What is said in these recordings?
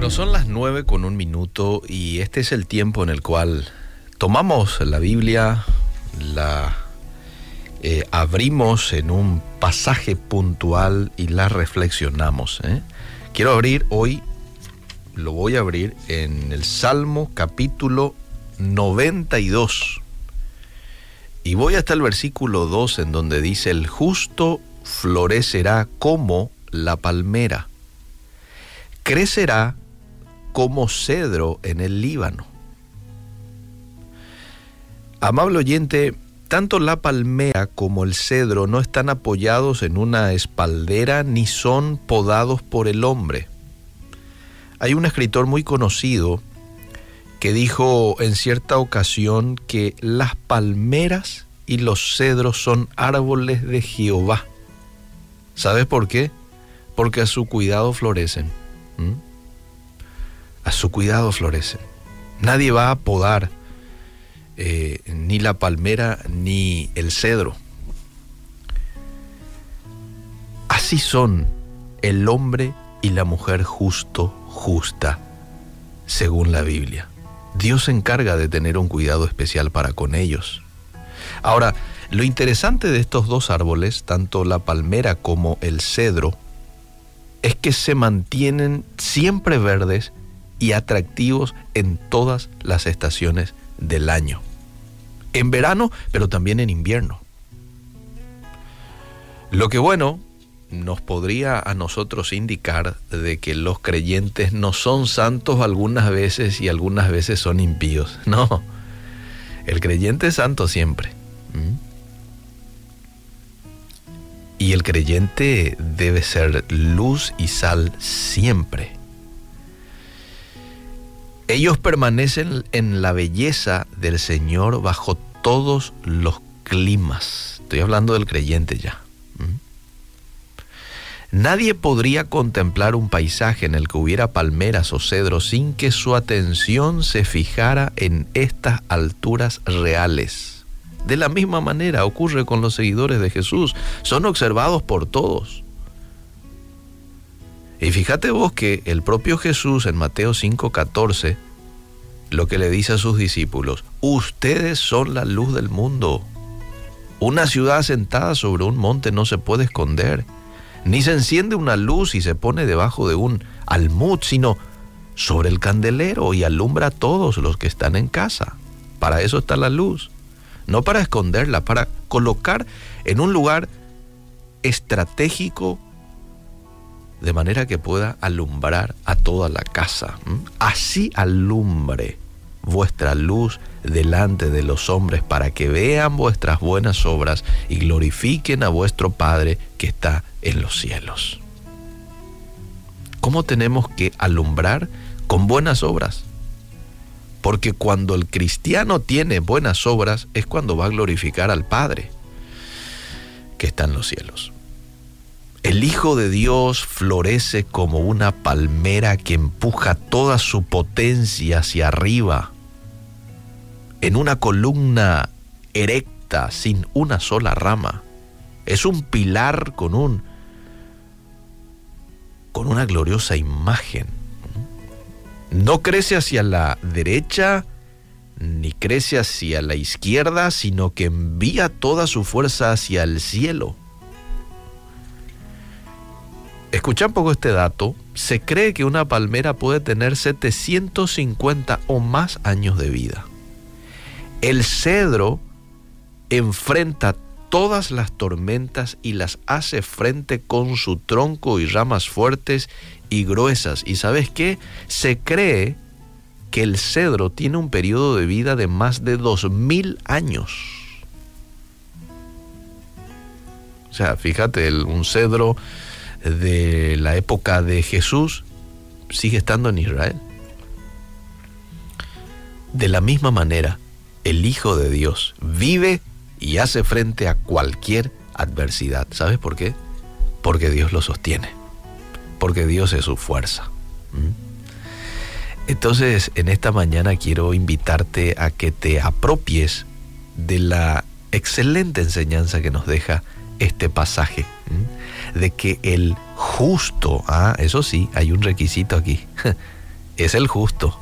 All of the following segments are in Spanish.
Bueno, son las nueve con un minuto y este es el tiempo en el cual tomamos la Biblia, la eh, abrimos en un pasaje puntual y la reflexionamos. ¿eh? Quiero abrir hoy, lo voy a abrir en el Salmo capítulo 92. Y voy hasta el versículo 2 en donde dice, el justo florecerá como la palmera, crecerá como cedro en el Líbano. Amable oyente, tanto la palmera como el cedro no están apoyados en una espaldera ni son podados por el hombre. Hay un escritor muy conocido que dijo en cierta ocasión que las palmeras y los cedros son árboles de Jehová. ¿Sabes por qué? Porque a su cuidado florecen. Su cuidado florecen. Nadie va a podar eh, ni la palmera ni el cedro. Así son el hombre y la mujer justo, justa, según la Biblia. Dios se encarga de tener un cuidado especial para con ellos. Ahora, lo interesante de estos dos árboles, tanto la palmera como el cedro, es que se mantienen siempre verdes y atractivos en todas las estaciones del año. En verano, pero también en invierno. Lo que bueno nos podría a nosotros indicar de que los creyentes no son santos algunas veces y algunas veces son impíos. No, el creyente es santo siempre. Y el creyente debe ser luz y sal siempre. Ellos permanecen en la belleza del Señor bajo todos los climas. Estoy hablando del creyente ya. Nadie podría contemplar un paisaje en el que hubiera palmeras o cedros sin que su atención se fijara en estas alturas reales. De la misma manera ocurre con los seguidores de Jesús. Son observados por todos. Y fíjate vos que el propio Jesús en Mateo 5:14 lo que le dice a sus discípulos, ustedes son la luz del mundo. Una ciudad sentada sobre un monte no se puede esconder ni se enciende una luz y se pone debajo de un almud, sino sobre el candelero y alumbra a todos los que están en casa. Para eso está la luz, no para esconderla, para colocar en un lugar estratégico de manera que pueda alumbrar a toda la casa. Así alumbre vuestra luz delante de los hombres para que vean vuestras buenas obras y glorifiquen a vuestro Padre que está en los cielos. ¿Cómo tenemos que alumbrar con buenas obras? Porque cuando el cristiano tiene buenas obras es cuando va a glorificar al Padre que está en los cielos. El Hijo de Dios florece como una palmera que empuja toda su potencia hacia arriba, en una columna erecta, sin una sola rama. Es un pilar con un con una gloriosa imagen. No crece hacia la derecha ni crece hacia la izquierda, sino que envía toda su fuerza hacia el cielo. Escucha un poco este dato. Se cree que una palmera puede tener 750 o más años de vida. El cedro enfrenta todas las tormentas y las hace frente con su tronco y ramas fuertes y gruesas. ¿Y sabes qué? Se cree que el cedro tiene un periodo de vida de más de dos mil años. O sea, fíjate, un cedro de la época de Jesús sigue estando en Israel. De la misma manera, el Hijo de Dios vive y hace frente a cualquier adversidad. ¿Sabes por qué? Porque Dios lo sostiene, porque Dios es su fuerza. ¿Mm? Entonces, en esta mañana quiero invitarte a que te apropies de la excelente enseñanza que nos deja este pasaje de que el justo, ah, eso sí, hay un requisito aquí, es el justo.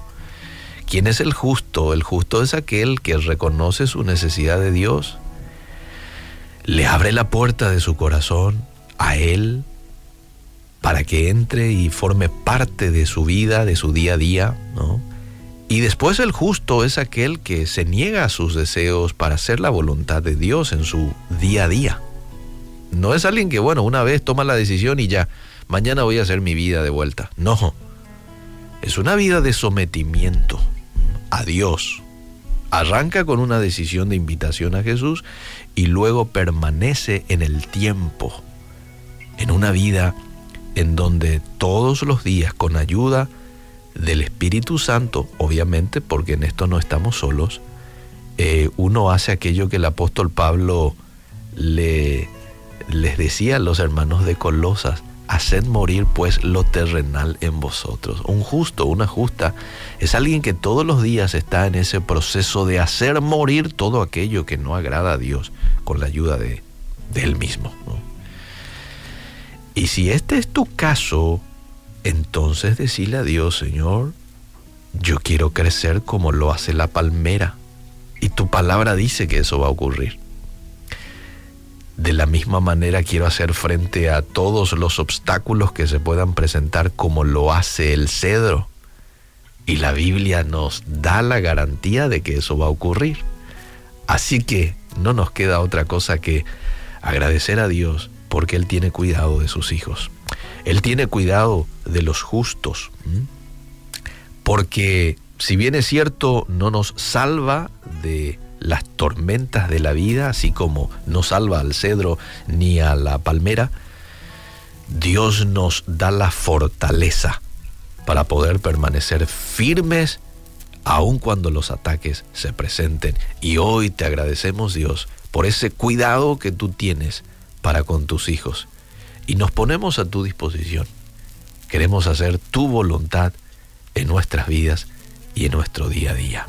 ¿Quién es el justo? El justo es aquel que reconoce su necesidad de Dios, le abre la puerta de su corazón a Él para que entre y forme parte de su vida, de su día a día, ¿no? Y después el justo es aquel que se niega a sus deseos para hacer la voluntad de Dios en su día a día. No es alguien que, bueno, una vez toma la decisión y ya, mañana voy a hacer mi vida de vuelta. No, es una vida de sometimiento a Dios. Arranca con una decisión de invitación a Jesús y luego permanece en el tiempo, en una vida en donde todos los días con ayuda del Espíritu Santo, obviamente, porque en esto no estamos solos, eh, uno hace aquello que el apóstol Pablo le, les decía a los hermanos de Colosas, haced morir pues lo terrenal en vosotros. Un justo, una justa, es alguien que todos los días está en ese proceso de hacer morir todo aquello que no agrada a Dios con la ayuda de, Él mismo. Y si este es tu caso, entonces decirle a Dios, Señor, yo quiero crecer como lo hace la palmera. Y tu palabra dice que eso va a ocurrir. De la misma manera quiero hacer frente a todos los obstáculos que se puedan presentar como lo hace el cedro. Y la Biblia nos da la garantía de que eso va a ocurrir. Así que no nos queda otra cosa que agradecer a Dios porque Él tiene cuidado de sus hijos. Él tiene cuidado de los justos. Porque si bien es cierto, no nos salva de las tormentas de la vida, así como no salva al cedro ni a la palmera, Dios nos da la fortaleza para poder permanecer firmes aun cuando los ataques se presenten. Y hoy te agradecemos Dios por ese cuidado que tú tienes para con tus hijos. Y nos ponemos a tu disposición. Queremos hacer tu voluntad en nuestras vidas y en nuestro día a día.